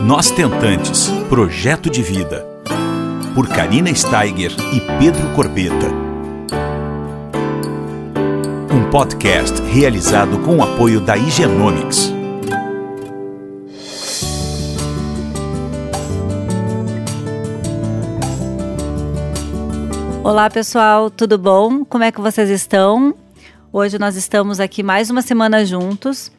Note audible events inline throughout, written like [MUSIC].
Nós Tentantes Projeto de Vida. Por Karina Steiger e Pedro Corbeta. Um podcast realizado com o apoio da Higienomics. Olá pessoal, tudo bom? Como é que vocês estão? Hoje nós estamos aqui mais uma semana juntos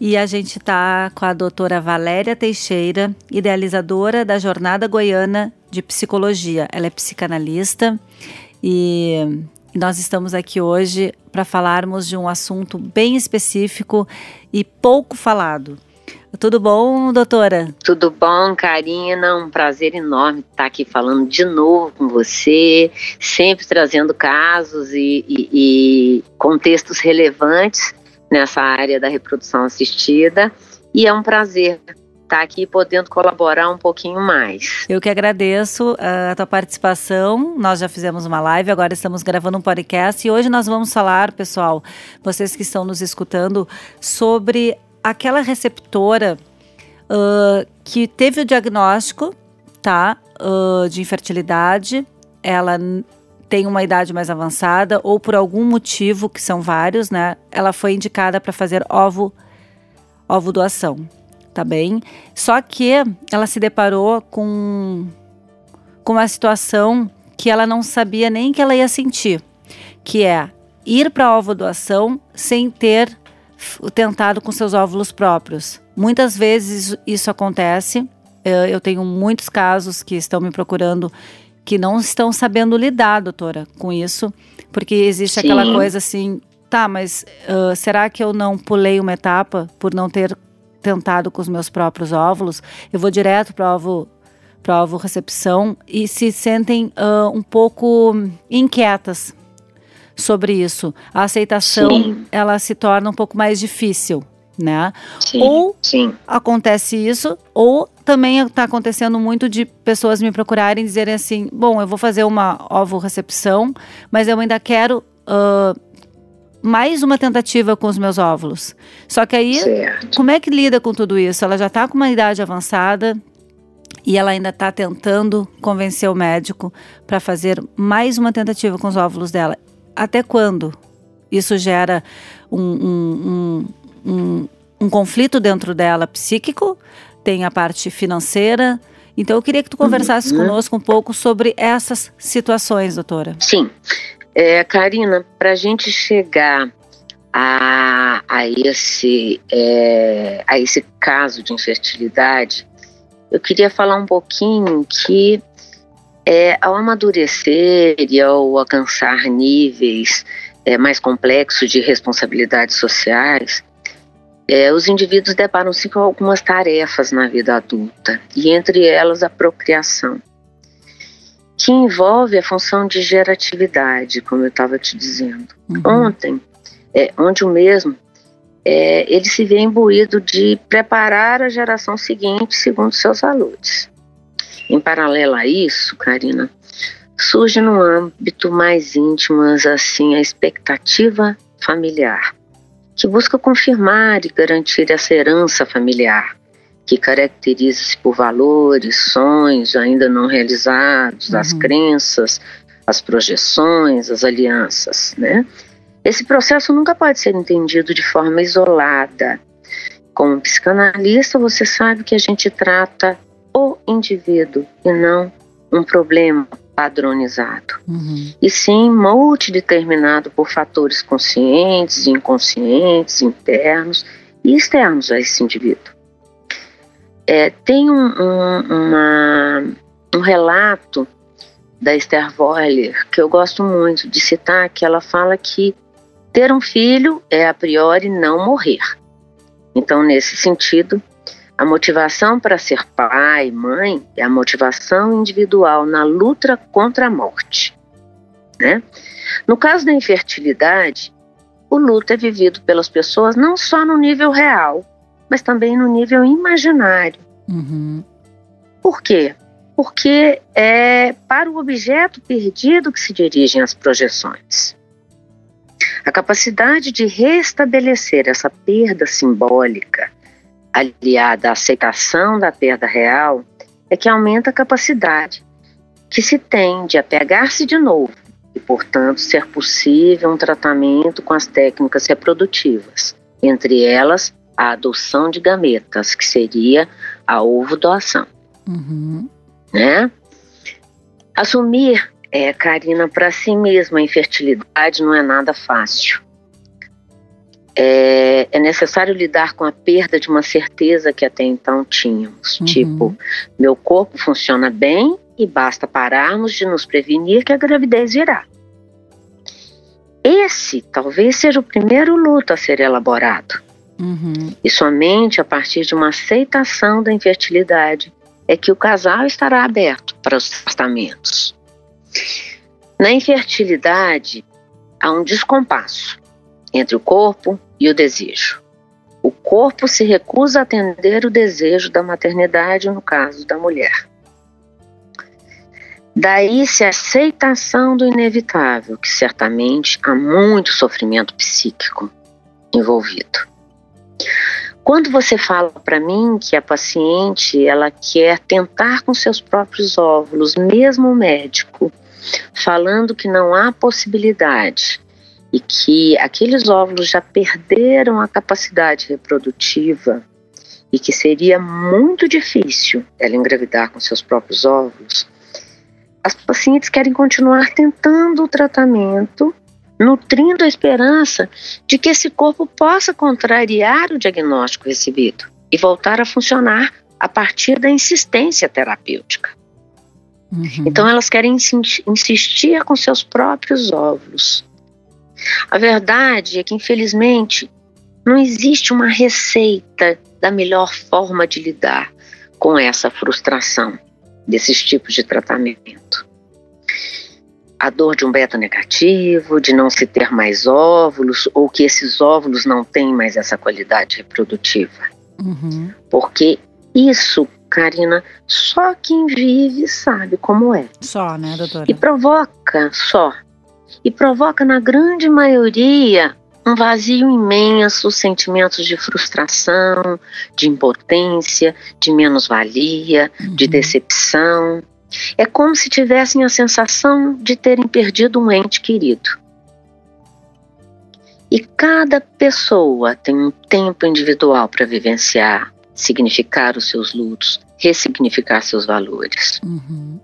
e a gente está com a doutora Valéria Teixeira, idealizadora da Jornada Goiana de Psicologia. Ela é psicanalista e nós estamos aqui hoje para falarmos de um assunto bem específico e pouco falado. Tudo bom, doutora? Tudo bom, Karina. Um prazer enorme estar aqui falando de novo com você, sempre trazendo casos e, e, e contextos relevantes nessa área da reprodução assistida. E é um prazer estar aqui podendo colaborar um pouquinho mais. Eu que agradeço ah, a tua participação. Nós já fizemos uma live, agora estamos gravando um podcast e hoje nós vamos falar, pessoal, vocês que estão nos escutando, sobre aquela receptora uh, que teve o diagnóstico, tá, uh, de infertilidade. Ela tem uma idade mais avançada ou por algum motivo, que são vários, né? Ela foi indicada para fazer ovo, ovo doação, tá bem? Só que ela se deparou com, com uma situação que ela não sabia nem que ela ia sentir, que é ir para ovo doação sem ter tentado com seus óvulos próprios. Muitas vezes isso acontece. Eu tenho muitos casos que estão me procurando que não estão sabendo lidar, doutora, com isso, porque existe Sim. aquela coisa assim, tá, mas uh, será que eu não pulei uma etapa por não ter tentado com os meus próprios óvulos? Eu vou direto para ovo para ovo recepção e se sentem uh, um pouco inquietas sobre isso. A aceitação Sim. ela se torna um pouco mais difícil né? Sim, ou sim. acontece isso, ou também está acontecendo muito de pessoas me procurarem e dizerem assim: bom, eu vou fazer uma ovo recepção, mas eu ainda quero uh, mais uma tentativa com os meus óvulos. Só que aí, certo. como é que lida com tudo isso? Ela já está com uma idade avançada. E ela ainda está tentando convencer o médico para fazer mais uma tentativa com os óvulos dela. Até quando? Isso gera um, um, um, um conflito dentro dela psíquico, tem a parte financeira. Então, eu queria que tu conversasses uhum. conosco um pouco sobre essas situações, doutora. Sim. É, Karina, para a gente chegar a, a, esse, é, a esse caso de infertilidade, eu queria falar um pouquinho que é, ao amadurecer e ao alcançar níveis é, mais complexos de responsabilidades sociais, é, os indivíduos deparam-se com algumas tarefas na vida adulta, e entre elas a procriação, que envolve a função de geratividade, como eu estava te dizendo. Uhum. Ontem, é, onde o mesmo, é, ele se vê imbuído de preparar a geração seguinte segundo seus valores. Em paralelo a isso, Karina, surge no âmbito mais íntimo, assim, a expectativa familiar que busca confirmar e garantir essa herança familiar, que caracteriza-se por valores, sonhos ainda não realizados, uhum. as crenças, as projeções, as alianças, né? Esse processo nunca pode ser entendido de forma isolada. Como psicanalista, você sabe que a gente trata o indivíduo e não um problema padronizado, uhum. e sim multideterminado por fatores conscientes, inconscientes, internos e externos a esse indivíduo. É, tem um, um, uma, um relato da Esther Woller que eu gosto muito de citar, que ela fala que ter um filho é a priori não morrer. Então, nesse sentido, a motivação para ser pai, mãe, é a motivação individual na luta contra a morte. Né? No caso da infertilidade, o luto é vivido pelas pessoas não só no nível real, mas também no nível imaginário. Uhum. Por quê? Porque é para o objeto perdido que se dirigem as projeções. A capacidade de restabelecer essa perda simbólica aliada à aceitação da perda real, é que aumenta a capacidade que se tem de apegar-se de novo e, portanto, ser possível um tratamento com as técnicas reprodutivas, entre elas a adoção de gametas, que seria a ovo-doação. Uhum. Né? Assumir, é, Karina, para si mesma a infertilidade não é nada fácil. É, é, necessário lidar com a perda de uma certeza que até então tínhamos. Uhum. Tipo, meu corpo funciona bem e basta pararmos de nos prevenir que a gravidez virá. Esse talvez seja o primeiro luto a ser elaborado. Uhum. E somente a partir de uma aceitação da infertilidade é que o casal estará aberto para os tratamentos. Na infertilidade, há um descompasso entre o corpo e o desejo. O corpo se recusa a atender o desejo da maternidade no caso da mulher. Daí-se a aceitação do inevitável, que certamente há muito sofrimento psíquico envolvido. Quando você fala para mim que a paciente ela quer tentar com seus próprios óvulos, mesmo o médico falando que não há possibilidade e que aqueles óvulos já perderam a capacidade reprodutiva e que seria muito difícil ela engravidar com seus próprios óvulos, as pacientes querem continuar tentando o tratamento nutrindo a esperança de que esse corpo possa contrariar o diagnóstico recebido e voltar a funcionar a partir da insistência terapêutica. Uhum. Então, elas querem insistir com seus próprios óvulos. A verdade é que, infelizmente, não existe uma receita da melhor forma de lidar com essa frustração desses tipos de tratamento a dor de um beta negativo, de não se ter mais óvulos, ou que esses óvulos não têm mais essa qualidade reprodutiva. Uhum. Porque isso, Karina, só quem vive sabe como é. Só, né, doutora? E provoca, só. E provoca na grande maioria um vazio imenso, sentimentos de frustração, de impotência, de menos-valia, uhum. de decepção. É como se tivessem a sensação de terem perdido um ente querido. E cada pessoa tem um tempo individual para vivenciar, significar os seus lutos, ressignificar seus valores. Uhum.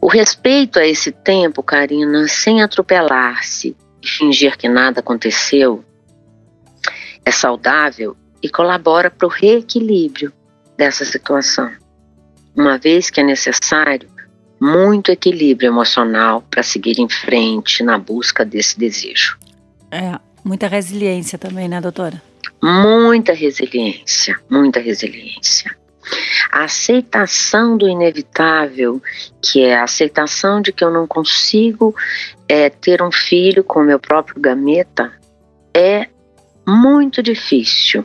O respeito a esse tempo, Karina, sem atropelar-se e fingir que nada aconteceu, é saudável e colabora para o reequilíbrio dessa situação uma vez que é necessário muito equilíbrio emocional para seguir em frente na busca desse desejo. É, muita resiliência também, né, doutora? Muita resiliência, muita resiliência. A aceitação do inevitável, que é a aceitação de que eu não consigo é, ter um filho com meu próprio gameta, é muito difícil.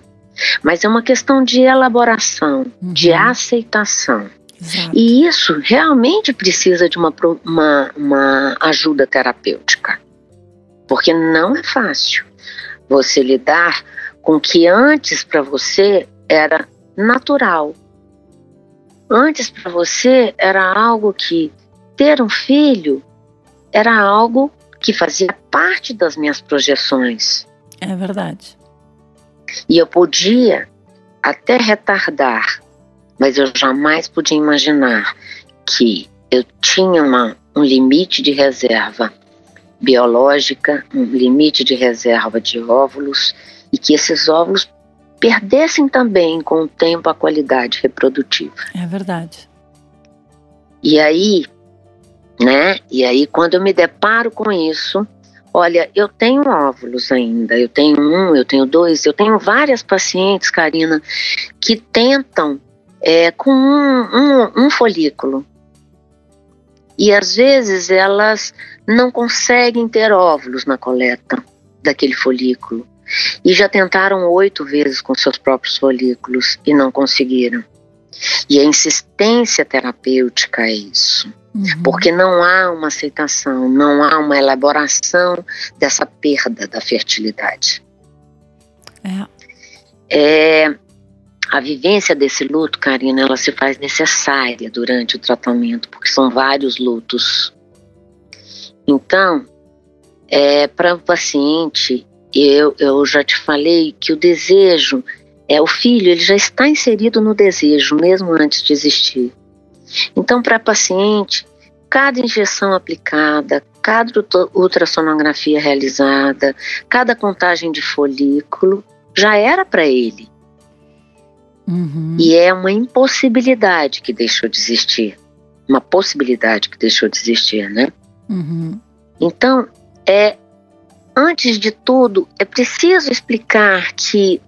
Mas é uma questão de elaboração, uhum. de aceitação. Exato. E isso realmente precisa de uma, uma, uma ajuda terapêutica. Porque não é fácil você lidar com o que antes para você era natural. Antes para você era algo que ter um filho era algo que fazia parte das minhas projeções. É verdade. E eu podia até retardar mas eu jamais podia imaginar que eu tinha uma, um limite de reserva biológica, um limite de reserva de óvulos e que esses óvulos perdessem também com o tempo a qualidade reprodutiva. É verdade. E aí, né? E aí quando eu me deparo com isso, olha, eu tenho óvulos ainda, eu tenho um, eu tenho dois, eu tenho várias pacientes, Karina, que tentam é, com um, um, um folículo. E às vezes elas não conseguem ter óvulos na coleta daquele folículo. E já tentaram oito vezes com seus próprios folículos e não conseguiram. E a insistência terapêutica é isso. Uhum. Porque não há uma aceitação, não há uma elaboração dessa perda da fertilidade. É. é, a vivência desse luto, Karina, ela se faz necessária durante o tratamento, porque são vários lutos. Então, é, para o paciente, eu, eu já te falei que o desejo, é o filho, ele já está inserido no desejo, mesmo antes de existir. Então, para a paciente, cada injeção aplicada, cada ultrassonografia realizada, cada contagem de folículo, já era para ele. Uhum. E é uma impossibilidade que deixou de existir. Uma possibilidade que deixou de existir, né? Uhum. Então, é antes de tudo, é preciso explicar que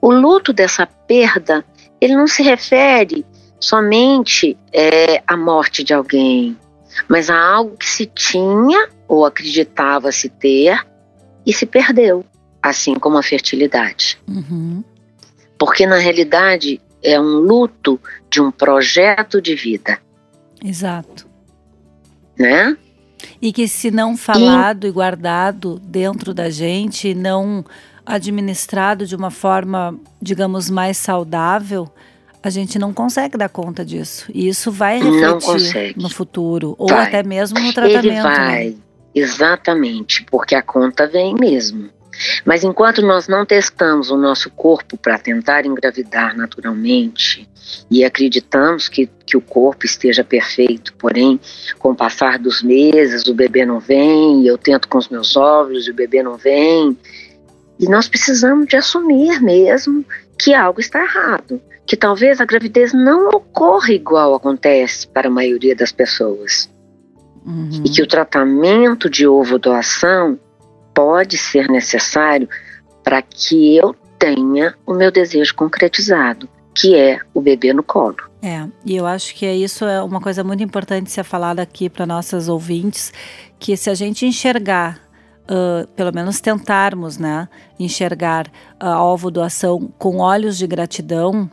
o luto dessa perda, ele não se refere somente é, à morte de alguém, mas a algo que se tinha ou acreditava se ter e se perdeu, assim como a fertilidade. Uhum. Porque na realidade é um luto de um projeto de vida. Exato. Né? E que se não falado e, guardado dentro da gente, não administrado de uma forma, digamos, mais saudável, a gente não consegue dar conta disso. E isso vai refletir no futuro, ou vai. até mesmo no tratamento. Ele né? vai, né? exatamente, porque a conta vem mesmo. Mas enquanto nós não testamos o nosso corpo para tentar engravidar naturalmente e acreditamos que, que o corpo esteja perfeito, porém, com o passar dos meses, o bebê não vem, eu tento com os meus óvulos e o bebê não vem. E nós precisamos de assumir mesmo que algo está errado, que talvez a gravidez não ocorra igual acontece para a maioria das pessoas. Uhum. E que o tratamento de ovo doação pode ser necessário para que eu tenha o meu desejo concretizado, que é o bebê no colo. É, e eu acho que isso é uma coisa muito importante ser falada aqui para nossas ouvintes, que se a gente enxergar Uh, pelo menos tentarmos, né, enxergar a ovo doação com olhos de gratidão,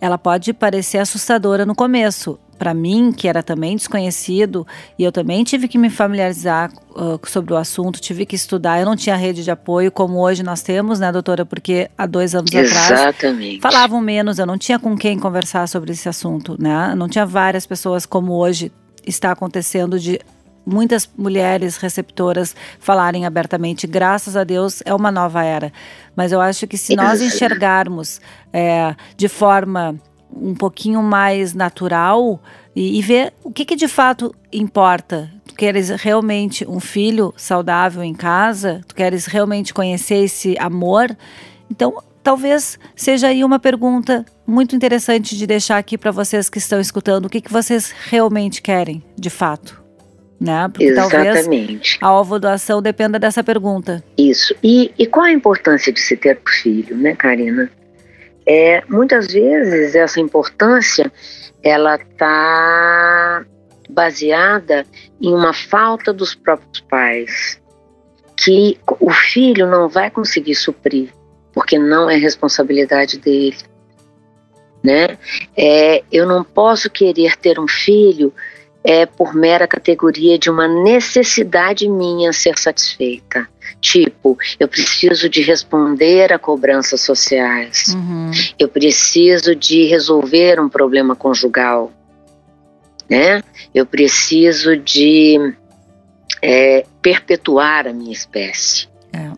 ela pode parecer assustadora no começo, para mim, que era também desconhecido, e eu também tive que me familiarizar uh, sobre o assunto, tive que estudar. Eu não tinha rede de apoio como hoje nós temos, né, doutora? Porque há dois anos Exatamente. atrás falavam menos, eu não tinha com quem conversar sobre esse assunto, né? Não tinha várias pessoas como hoje está acontecendo de muitas mulheres receptoras falarem abertamente. Graças a Deus é uma nova era. Mas eu acho que se nós enxergarmos é, de forma um pouquinho mais natural e, e ver o que, que de fato importa. Tu queres realmente um filho saudável em casa? Tu queres realmente conhecer esse amor? Então, talvez seja aí uma pergunta muito interessante de deixar aqui para vocês que estão escutando. O que, que vocês realmente querem, de fato? Né? Porque Exatamente. talvez a ovo doação dependa dessa pergunta. Isso. E, e qual a importância de se ter filho, né, Karina? É, muitas vezes essa importância ela está baseada em uma falta dos próprios pais, que o filho não vai conseguir suprir, porque não é responsabilidade dele. Né? É, eu não posso querer ter um filho é por mera categoria de uma necessidade minha ser satisfeita. Tipo, eu preciso de responder a cobranças sociais, uhum. eu preciso de resolver um problema conjugal, né? Eu preciso de é, perpetuar a minha espécie. É.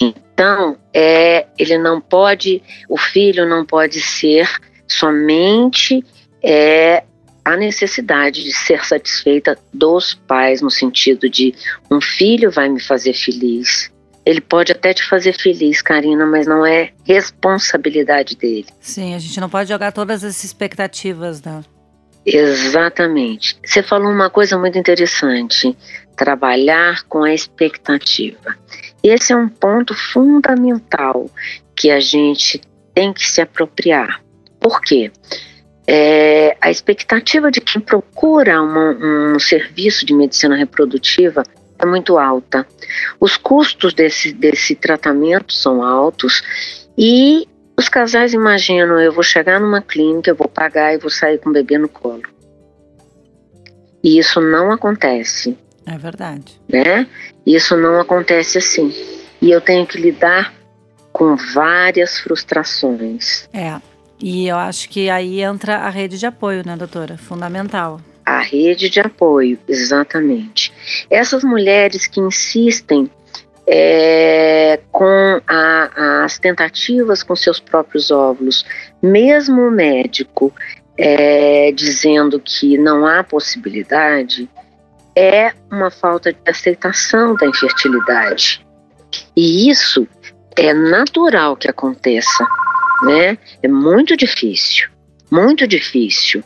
Então, é, ele não pode, o filho não pode ser somente é, a necessidade de ser satisfeita dos pais, no sentido de um filho vai me fazer feliz. Ele pode até te fazer feliz, Karina, mas não é responsabilidade dele. Sim, a gente não pode jogar todas as expectativas, né? Exatamente. Você falou uma coisa muito interessante: trabalhar com a expectativa. Esse é um ponto fundamental que a gente tem que se apropriar. Por quê? É, a expectativa de quem procura uma, um serviço de medicina reprodutiva é muito alta. Os custos desse, desse tratamento são altos e os casais imaginam: eu vou chegar numa clínica, eu vou pagar e vou sair com o bebê no colo. E isso não acontece. É verdade. Né? Isso não acontece assim. E eu tenho que lidar com várias frustrações. É. E eu acho que aí entra a rede de apoio, né, doutora? Fundamental. A rede de apoio, exatamente. Essas mulheres que insistem é, com a, as tentativas com seus próprios óvulos, mesmo o médico é, dizendo que não há possibilidade, é uma falta de aceitação da infertilidade. E isso é natural que aconteça, né? É muito difícil, muito difícil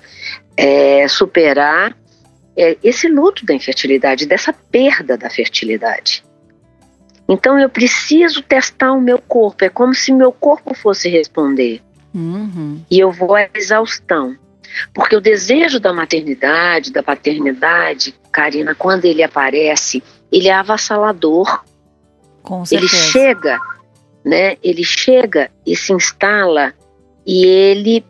é, superar é, esse luto da infertilidade, dessa perda da fertilidade. Então eu preciso testar o meu corpo, é como se meu corpo fosse responder. Uhum. E eu vou à exaustão. Porque o desejo da maternidade, da paternidade, Karina, quando ele aparece, ele é avassalador. Com certeza. Ele chega, né? Ele chega e se instala e ele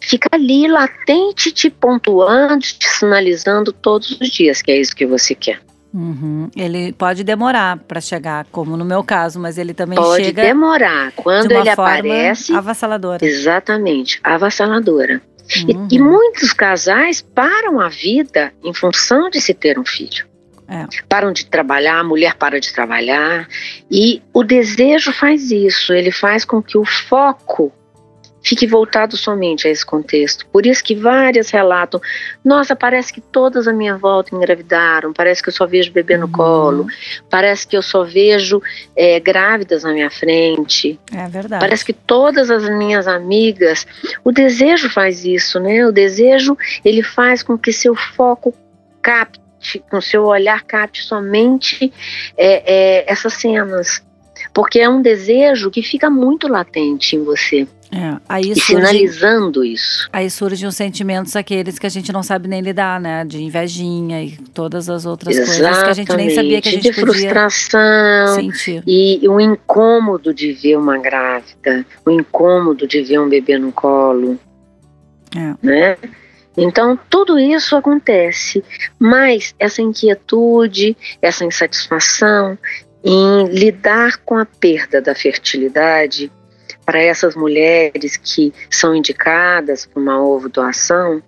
fica ali latente, te pontuando, te sinalizando todos os dias que é isso que você quer. Uhum. Ele pode demorar para chegar, como no meu caso, mas ele também pode chega. Pode demorar. Quando de ele aparece. Avassaladora. Exatamente, avassaladora. Uhum. E, e, muitos casais param a vida em função de se ter um filho. É. Param de trabalhar, a mulher para de trabalhar. E o desejo faz isso, ele faz com que o foco fique voltado somente a esse contexto. Por isso que várias relatam: nossa, parece que todas à minha volta engravidaram, parece que eu só vejo bebê no uhum. colo, parece que eu só vejo é, grávidas na minha frente. É verdade. Parece que todas as minhas amigas. O desejo faz isso, né? O desejo ele faz com que seu foco capte, com seu olhar capte somente é, é, essas cenas. Porque é um desejo que fica muito latente em você. É, aí e surge, sinalizando isso. Aí surgem os sentimentos aqueles que a gente não sabe nem lidar, né? De invejinha e todas as outras Exatamente. coisas que a gente nem sabia que a gente de frustração sentir. E o incômodo de ver uma grávida, o incômodo de ver um bebê no colo, é. né? Então, tudo isso acontece, mas essa inquietude, essa insatisfação em lidar com a perda da fertilidade para essas mulheres que são indicadas para uma ovo doação,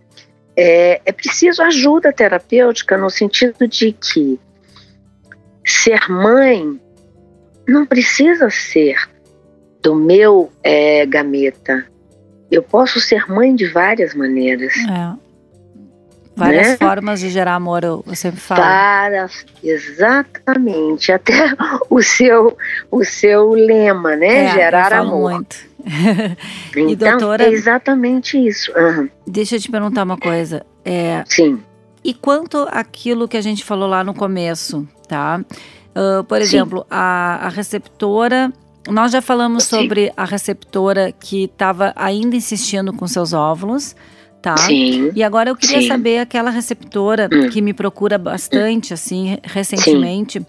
é, é preciso ajuda terapêutica no sentido de que ser mãe não precisa ser do meu é, gameta. Eu posso ser mãe de várias maneiras. É. Várias né? formas de gerar amor, eu sempre falo. Várias, exatamente. Até [LAUGHS] o seu, o seu lema, né? É, gerar eu falo amor. muito. [LAUGHS] então, e doutora, é exatamente isso. Uhum. Deixa eu te perguntar uma coisa. É, Sim. E quanto aquilo que a gente falou lá no começo, tá? Uh, por exemplo, a, a receptora nós já falamos Sim. sobre a receptora que estava ainda insistindo com seus óvulos tá? Sim. E agora eu queria Sim. saber aquela receptora hum. que me procura bastante, assim, recentemente, Sim.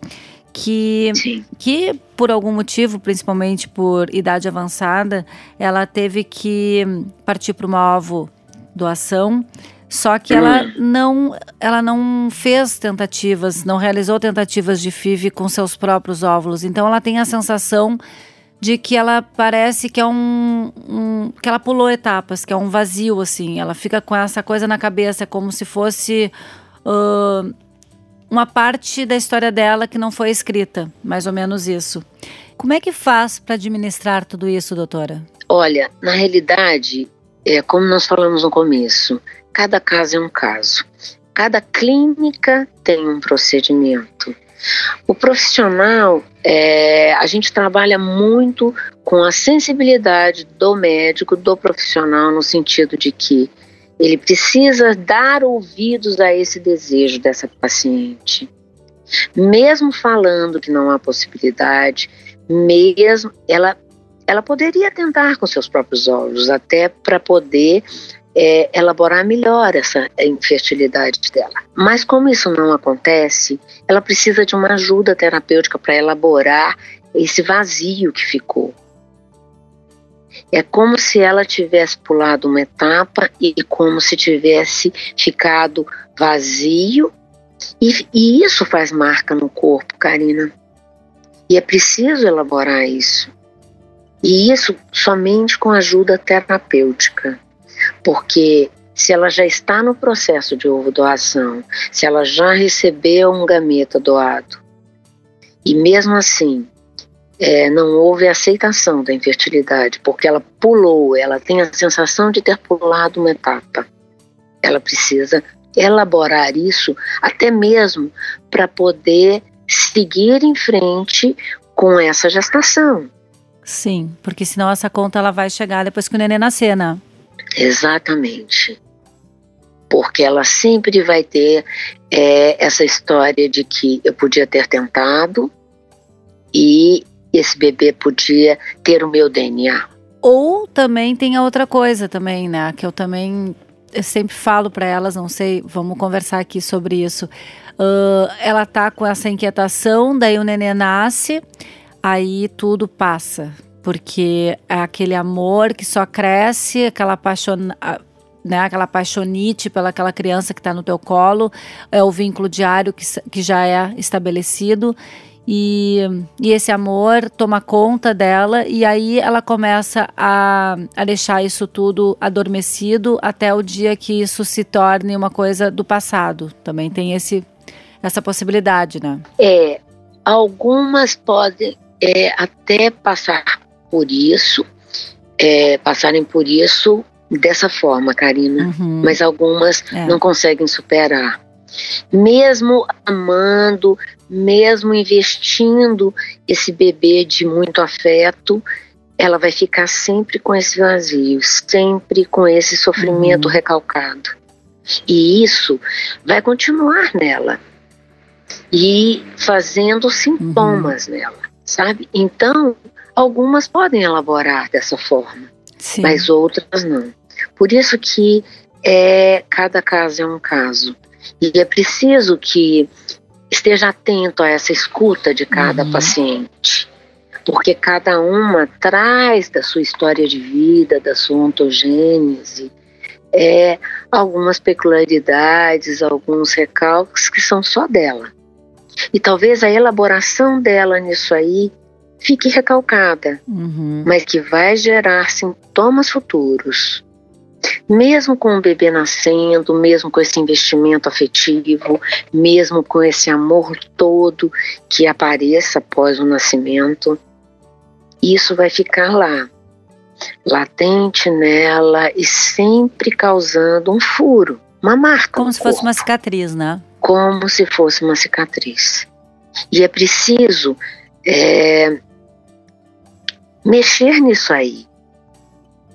que Sim. que por algum motivo, principalmente por idade avançada, ela teve que partir para uma ovo doação. Só que ela Hum. não, ela não fez tentativas, não realizou tentativas de FIV com seus próprios óvulos. Então ela tem a sensação de que ela parece que é um, um, que ela pulou etapas, que é um vazio assim. Ela fica com essa coisa na cabeça, como se fosse uh, uma parte da história dela que não foi escrita, mais ou menos isso. Como é que faz para administrar tudo isso, doutora? Olha, na realidade, é como nós falamos no começo, cada caso é um caso. Cada clínica tem um procedimento. O profissional, é, a gente trabalha muito com a sensibilidade do médico, do profissional, no sentido de que ele precisa dar ouvidos a esse desejo dessa paciente. Mesmo falando que não há possibilidade, mesmo ela, ela poderia tentar com seus próprios olhos, até para poder é, elaborar melhor essa infertilidade dela. Mas como isso não acontece, ela precisa de uma ajuda terapêutica para elaborar esse vazio que ficou. É como se ela tivesse pulado uma etapa e como se tivesse ficado vazio. E, e isso faz marca no corpo, Karina. E é preciso elaborar isso. E isso somente com ajuda terapêutica, porque se ela já está no processo de ovo doação, se ela já recebeu um gameta doado, e mesmo assim é, não houve aceitação da infertilidade, porque ela pulou, ela tem a sensação de ter pulado uma etapa. Ela precisa elaborar isso até mesmo para poder seguir em frente com essa gestação. Sim, porque senão essa conta ela vai chegar depois que o neném nascer, né? Exatamente. Porque ela sempre vai ter é, essa história de que eu podia ter tentado e esse bebê podia ter o meu DNA. Ou também tem a outra coisa também, né? Que eu também eu sempre falo para elas, não sei, vamos conversar aqui sobre isso. Uh, ela tá com essa inquietação, daí o neném nasce, aí tudo passa. Porque é aquele amor que só cresce, aquela paixão, né, aquela paixonite pelaquela criança que está no teu colo, é o vínculo diário que, que já é estabelecido. E, e, esse amor toma conta dela e aí ela começa a, a deixar isso tudo adormecido até o dia que isso se torne uma coisa do passado. Também tem esse, essa possibilidade, né? É, algumas podem é, até passar por isso, é, passarem por isso dessa forma, Karina, uhum. mas algumas é. não conseguem superar. Mesmo amando, mesmo investindo esse bebê de muito afeto, ela vai ficar sempre com esse vazio, sempre com esse sofrimento uhum. recalcado. E isso vai continuar nela e fazendo sintomas uhum. nela, sabe? Então, algumas podem elaborar dessa forma, Sim. mas outras não. Por isso que é, cada caso é um caso. E é preciso que esteja atento a essa escuta de cada uhum. paciente, porque cada uma traz da sua história de vida, da sua ontogênese, é, algumas peculiaridades, alguns recalques que são só dela. E talvez a elaboração dela nisso aí fique recalcada, uhum. mas que vai gerar sintomas futuros mesmo com o bebê nascendo, mesmo com esse investimento afetivo, mesmo com esse amor todo que apareça após o nascimento, isso vai ficar lá, latente nela e sempre causando um furo, uma marca. Como se corpo. fosse uma cicatriz, né? Como se fosse uma cicatriz. E é preciso é, mexer nisso aí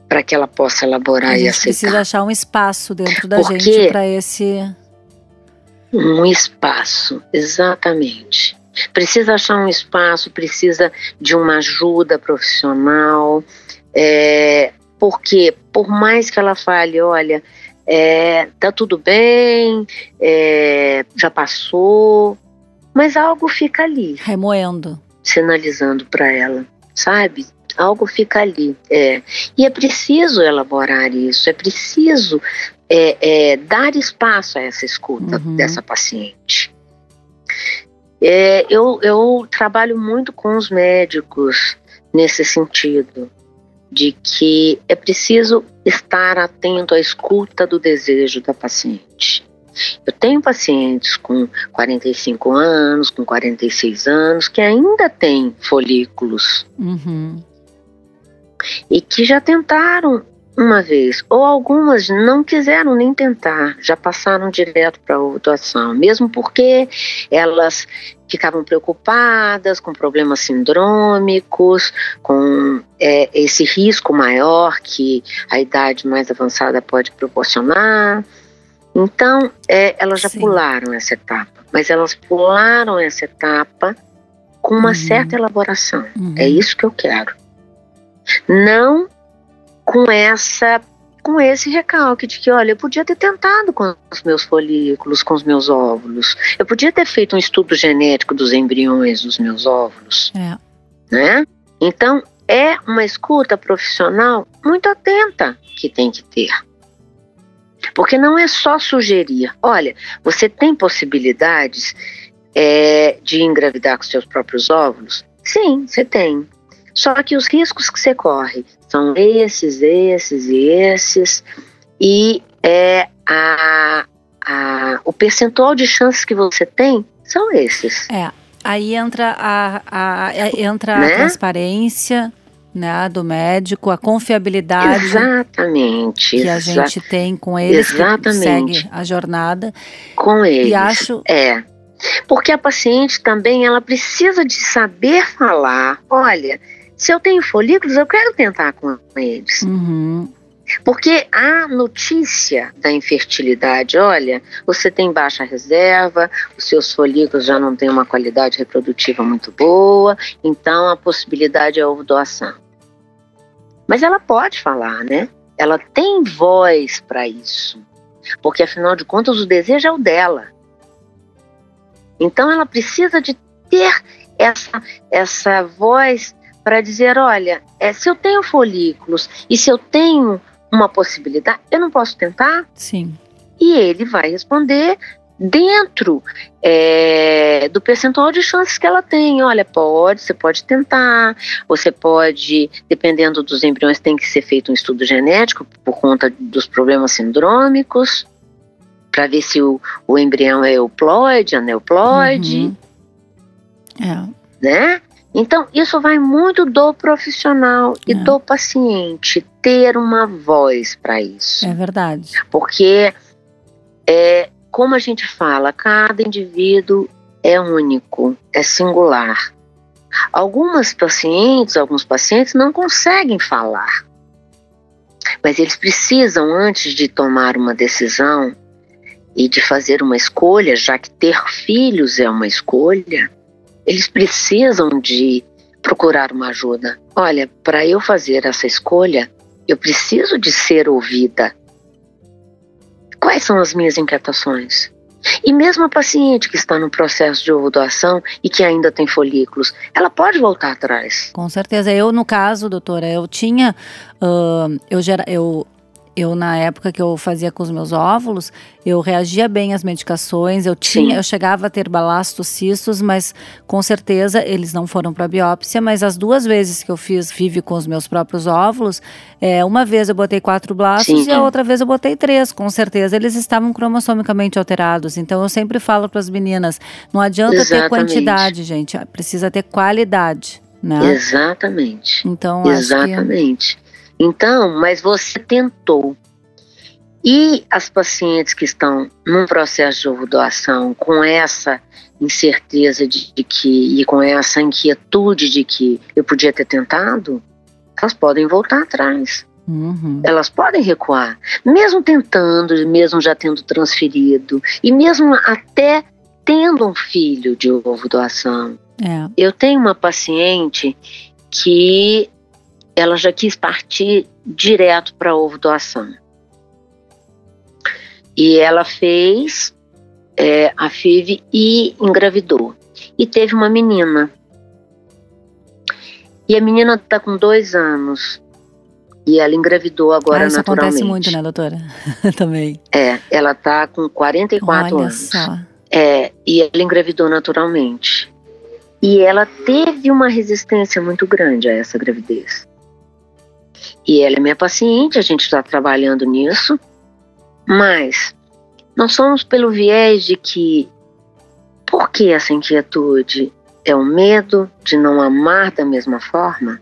para que ela possa elaborar a gente e aceitar. precisa achar um espaço dentro da Porque gente para esse um espaço, exatamente. Precisa achar um espaço, precisa de uma ajuda profissional, é, porque por mais que ela fale, olha, é, tá tudo bem, é, já passou, mas algo fica ali, remoendo, sinalizando para ela, sabe? Algo fica ali. É. E é preciso elaborar isso, é preciso é, é, dar espaço a essa escuta uhum. dessa paciente. É, eu, eu trabalho muito com os médicos nesse sentido, de que é preciso estar atento à escuta do desejo da paciente. Eu tenho pacientes com 45 anos, com 46 anos, que ainda têm folículos. Uhum e que já tentaram uma vez, ou algumas não quiseram nem tentar, já passaram direto para a doação, mesmo porque elas ficavam preocupadas com problemas sindrômicos, com é, esse risco maior que a idade mais avançada pode proporcionar. Então, é, elas já Sim. pularam essa etapa, mas elas pularam essa etapa com uma uhum. certa elaboração. É uhum. É isso que eu quero. Não com essa com esse recalque de que, olha, eu podia ter tentado com os meus folículos, com os meus óvulos. Eu podia ter feito um estudo genético dos embriões dos meus óvulos. É. Né? Então, é uma escuta profissional muito atenta que tem que ter. Porque não é só sugerir. Olha, você tem possibilidades é, de engravidar com seus próprios óvulos? Sim, você tem. Só que os riscos que você corre são esses, esses e esses, e é, a, a, o percentual de chances que você tem são esses. É, aí entra a, a, a entra né? a transparência, né, do médico, a confiabilidade exatamente, que a gente tem com eles, exatamente. que segue a jornada. Com eles. E acho é. Porque a paciente também ela precisa de saber falar. Olha, se eu tenho folículos, eu quero tentar com eles. Uhum. Porque a notícia da infertilidade, olha, você tem baixa reserva, os seus folículos já não têm uma qualidade reprodutiva muito boa, então a possibilidade é ovo doação. Mas ela pode falar, né? Ela tem voz para isso. Porque afinal de contas o desejo é o dela. Então ela precisa de ter essa, essa voz para dizer, olha, é, se eu tenho folículos e se eu tenho uma possibilidade, eu não posso tentar? Sim. E ele vai responder dentro é, do percentual de chances que ela tem. Olha, pode, você pode tentar, você pode, dependendo dos embriões, tem que ser feito um estudo genético por conta dos problemas sindrômicos, para ver se o, o embrião é euploide, aneuploide. Uhum. É. Né? Então, isso vai muito do profissional e é. do paciente ter uma voz para isso. É verdade. Porque é, como a gente fala, cada indivíduo é único, é singular. Algumas pacientes, alguns pacientes não conseguem falar, mas eles precisam, antes de tomar uma decisão e de fazer uma escolha, já que ter filhos é uma escolha, eles precisam de procurar uma ajuda. Olha, para eu fazer essa escolha, eu preciso de ser ouvida. Quais são as minhas inquietações? E mesmo a paciente que está no processo de ovo doação e que ainda tem folículos, ela pode voltar atrás. Com certeza. Eu, no caso, doutora, eu tinha. Uh, eu, gera, eu eu na época que eu fazia com os meus óvulos, eu reagia bem às medicações, eu tinha, Sim. eu chegava a ter balastocitos, mas com certeza eles não foram para biópsia, mas as duas vezes que eu fiz vive com os meus próprios óvulos, é, uma vez eu botei quatro blastos Sim. e a outra vez eu botei três, com certeza eles estavam cromossomicamente alterados. Então eu sempre falo para as meninas, não adianta Exatamente. ter quantidade, gente, precisa ter qualidade. Né? Exatamente. Então, Exatamente. Então, mas você tentou. E as pacientes que estão num processo de ovo doação com essa incerteza de, de, que e com essa inquietude de que eu podia ter tentado, elas podem voltar atrás. Uhum. Elas podem recuar, mesmo tentando, mesmo já tendo transferido e mesmo até tendo um filho de ovo doação. É. Eu tenho uma paciente que ela já quis partir direto para ovo doação. E ela fez é, a FIV e engravidou. E teve uma menina. E a menina está com dois anos. E ela engravidou agora ah, isso naturalmente. acontece muito, né, doutora? [LAUGHS] Também. É, ela está com 44 Olha anos. Só. É, e ela engravidou naturalmente. E ela teve uma resistência muito grande a essa gravidez. E ela é minha paciente, a gente está trabalhando nisso, mas nós somos pelo viés de que por que essa inquietude? É o medo de não amar da mesma forma?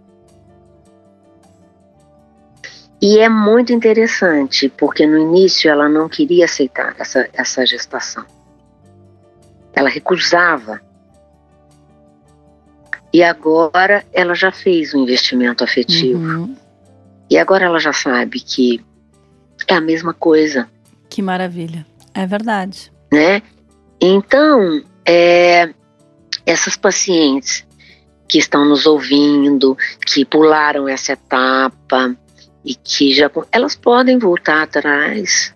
E é muito interessante, porque no início ela não queria aceitar essa, essa gestação. Ela recusava. E agora ela já fez um investimento afetivo. Uhum. E agora ela já sabe que é a mesma coisa. Que maravilha. É verdade. Né? Então, é, essas pacientes que estão nos ouvindo, que pularam essa etapa e que já elas podem voltar atrás,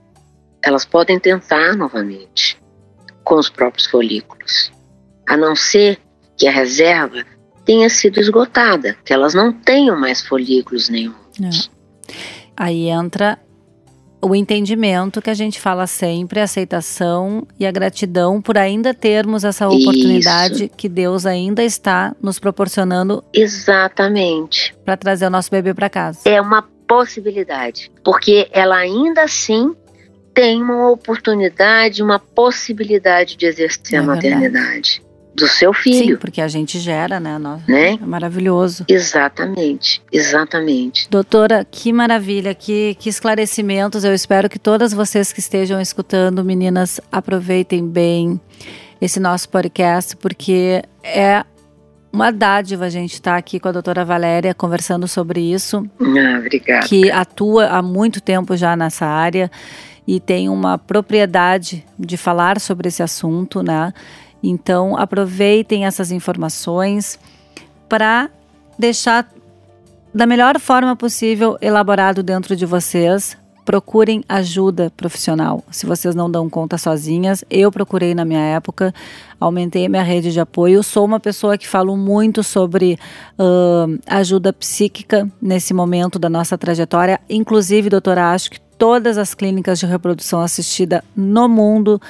elas podem tentar novamente com os próprios folículos, a não ser que a reserva tenha sido esgotada, que elas não tenham mais folículos nenhum. É. Aí entra o entendimento que a gente fala sempre, a aceitação e a gratidão por ainda termos essa oportunidade Isso. que Deus ainda está nos proporcionando. Exatamente. Para trazer o nosso bebê para casa. É uma possibilidade, porque ela ainda assim tem uma oportunidade, uma possibilidade de exercer é a maternidade do seu filho. Sim, porque a gente gera, né? né? É maravilhoso. Exatamente, exatamente. Doutora, que maravilha, que, que esclarecimentos. Eu espero que todas vocês que estejam escutando, meninas, aproveitem bem esse nosso podcast, porque é uma dádiva a gente estar tá aqui com a doutora Valéria conversando sobre isso. Ah, obrigada. Que atua há muito tempo já nessa área e tem uma propriedade de falar sobre esse assunto, né? Então, aproveitem essas informações para deixar da melhor forma possível elaborado dentro de vocês. Procurem ajuda profissional. Se vocês não dão conta sozinhas, eu procurei na minha época, aumentei minha rede de apoio. Sou uma pessoa que falo muito sobre uh, ajuda psíquica nesse momento da nossa trajetória. Inclusive, doutora, acho que todas as clínicas de reprodução assistida no mundo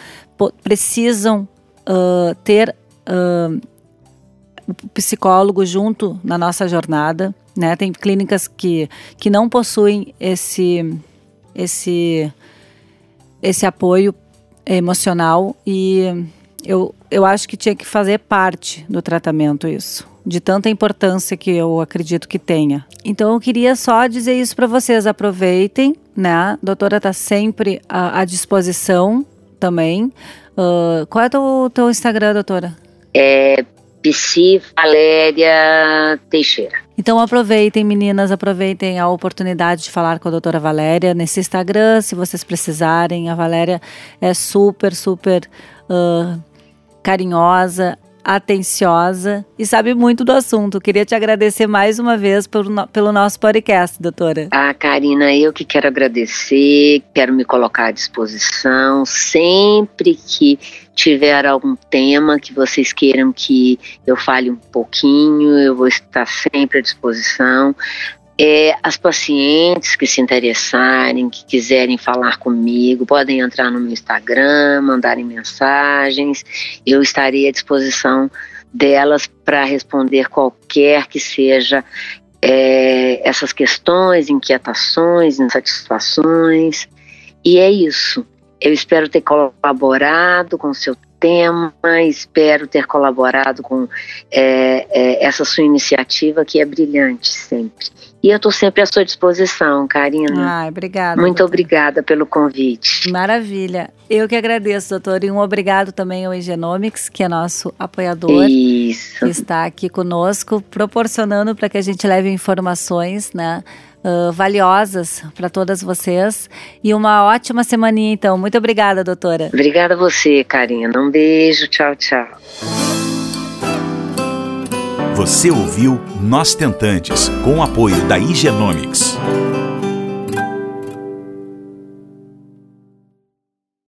precisam uh, ter uh, o psicólogo junto na nossa jornada. Né? Tem clínicas que, que não possuem esse, esse, esse apoio emocional e eu, eu acho que tinha que fazer parte do tratamento isso, de tanta importância que eu acredito que tenha. Então eu queria só dizer isso para vocês, aproveitem, né? A doutora está sempre à, à disposição também. Uh, qual é o teu, teu Instagram, doutora? É Psi Valéria Teixeira. Então aproveitem, meninas, aproveitem a oportunidade de falar com a doutora Valéria nesse Instagram, se vocês precisarem. A Valéria é super, super uh, carinhosa, atenciosa e sabe muito do assunto. Queria te agradecer mais uma vez pelo, pelo nosso podcast, doutora. Ah, Karina, eu que quero agradecer, quero me colocar à disposição sempre que tiver algum tema que vocês queiram que eu fale um pouquinho, eu vou estar sempre à disposição. É, as pacientes que se interessarem, que quiserem falar comigo, podem entrar no meu Instagram, mandarem mensagens. Eu estarei à disposição delas para responder qualquer que seja é, essas questões, inquietações, insatisfações. E é isso. Eu espero ter colaborado com seu tema, espero ter colaborado com é, é, essa sua iniciativa que é brilhante sempre. E eu estou sempre à sua disposição, Karina. Ai, obrigada. Muito doutora. obrigada pelo convite. Maravilha. Eu que agradeço, doutor. E um obrigado também ao Engenomics, que é nosso apoiador. Isso. Que está aqui conosco, proporcionando para que a gente leve informações, né? Uh, valiosas para todas vocês e uma ótima semaninha então. Muito obrigada, doutora. Obrigada a você, Karina. Um beijo, tchau, tchau. Você ouviu Nós Tentantes, com o apoio da Igenomics.